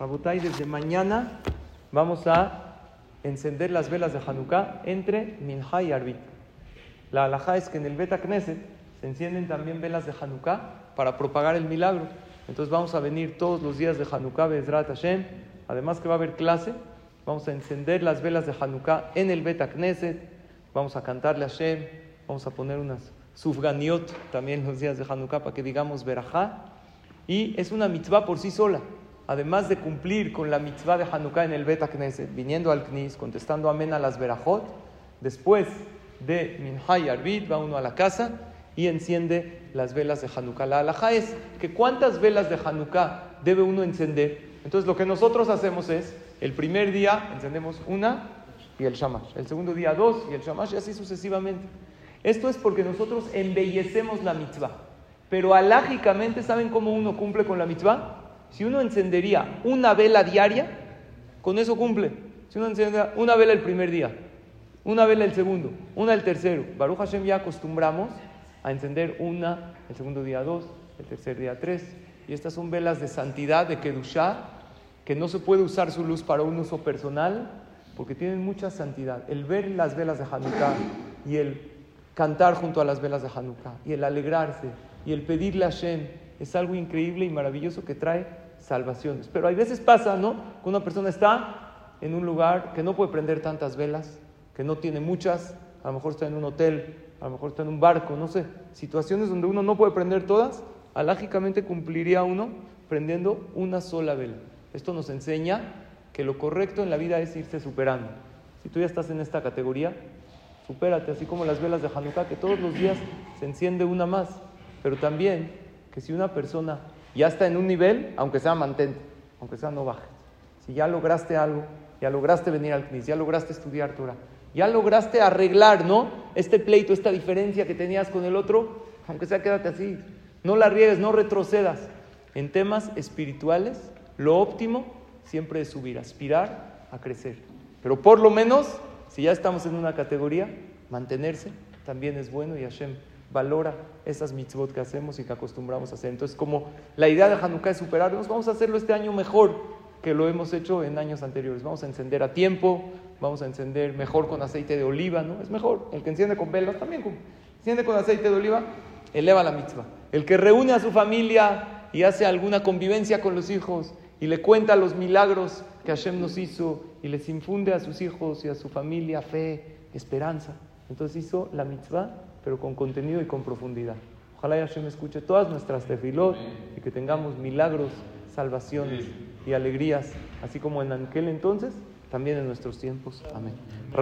Rabotai, desde mañana vamos a encender las velas de Hanukkah entre Minha y Arbit. La alhaja es que en el Beta Knesset se encienden también velas de Hanukkah para propagar el milagro. Entonces vamos a venir todos los días de Hanukkah, Bezrat Hashem. Además que va a haber clase, vamos a encender las velas de Hanukkah en el Beta Knesset. Vamos a cantarle a Hashem. Vamos a poner unas sufganiot también los días de Hanukkah para que digamos Berajá. Y es una mitzvah por sí sola además de cumplir con la mitzvah de Hanukkah en el Bet Knesset, viniendo al Knis, contestando amén a las verajot, después de Minha y Arbit va uno a la casa y enciende las velas de Hanukkah. La halajá es que cuántas velas de Hanukkah debe uno encender. Entonces lo que nosotros hacemos es, el primer día encendemos una y el shamash, el segundo día dos y el shamash y así sucesivamente. Esto es porque nosotros embellecemos la mitzvah. Pero alágicamente, ¿saben cómo uno cumple con la mitzvah? Si uno encendería una vela diaria, con eso cumple. Si uno enciende una vela el primer día, una vela el segundo, una el tercero. Baruch Hashem ya acostumbramos a encender una, el segundo día dos, el tercer día tres. Y estas son velas de santidad, de Kedushah, que no se puede usar su luz para un uso personal, porque tienen mucha santidad. El ver las velas de Hanukkah y el cantar junto a las velas de Hanukkah y el alegrarse y el pedirle a Hashem es algo increíble y maravilloso que trae salvaciones. Pero hay veces pasa, ¿no? Que una persona está en un lugar que no puede prender tantas velas, que no tiene muchas, a lo mejor está en un hotel, a lo mejor está en un barco, no sé, situaciones donde uno no puede prender todas, alágicamente cumpliría uno prendiendo una sola vela. Esto nos enseña que lo correcto en la vida es irse superando. Si tú ya estás en esta categoría, supérate, así como las velas de Hanukkah, que todos los días se enciende una más, pero también que si una persona ya está en un nivel, aunque sea mantente, aunque sea no baje. Si ya lograste algo, ya lograste venir al CNIS, ya lograste estudiar Torah, ya lograste arreglar, ¿no? Este pleito, esta diferencia que tenías con el otro, aunque sea quédate así. No la riegues, no retrocedas. En temas espirituales, lo óptimo siempre es subir, aspirar a crecer. Pero por lo menos, si ya estamos en una categoría, mantenerse también es bueno y Hashem valora esas mitzvot que hacemos y que acostumbramos a hacer. Entonces, como la idea de Hanukkah es superarnos, vamos a hacerlo este año mejor que lo hemos hecho en años anteriores. Vamos a encender a tiempo, vamos a encender mejor con aceite de oliva, ¿no? Es mejor. El que enciende con velas también enciende con aceite de oliva, eleva la mitzvah. El que reúne a su familia y hace alguna convivencia con los hijos y le cuenta los milagros que Hashem nos hizo y les infunde a sus hijos y a su familia fe, esperanza. Entonces hizo la mitzvah pero con contenido y con profundidad. Ojalá Hashem escuche todas nuestras tefilot y que tengamos milagros, salvaciones y alegrías, así como en aquel entonces, también en nuestros tiempos. Amén.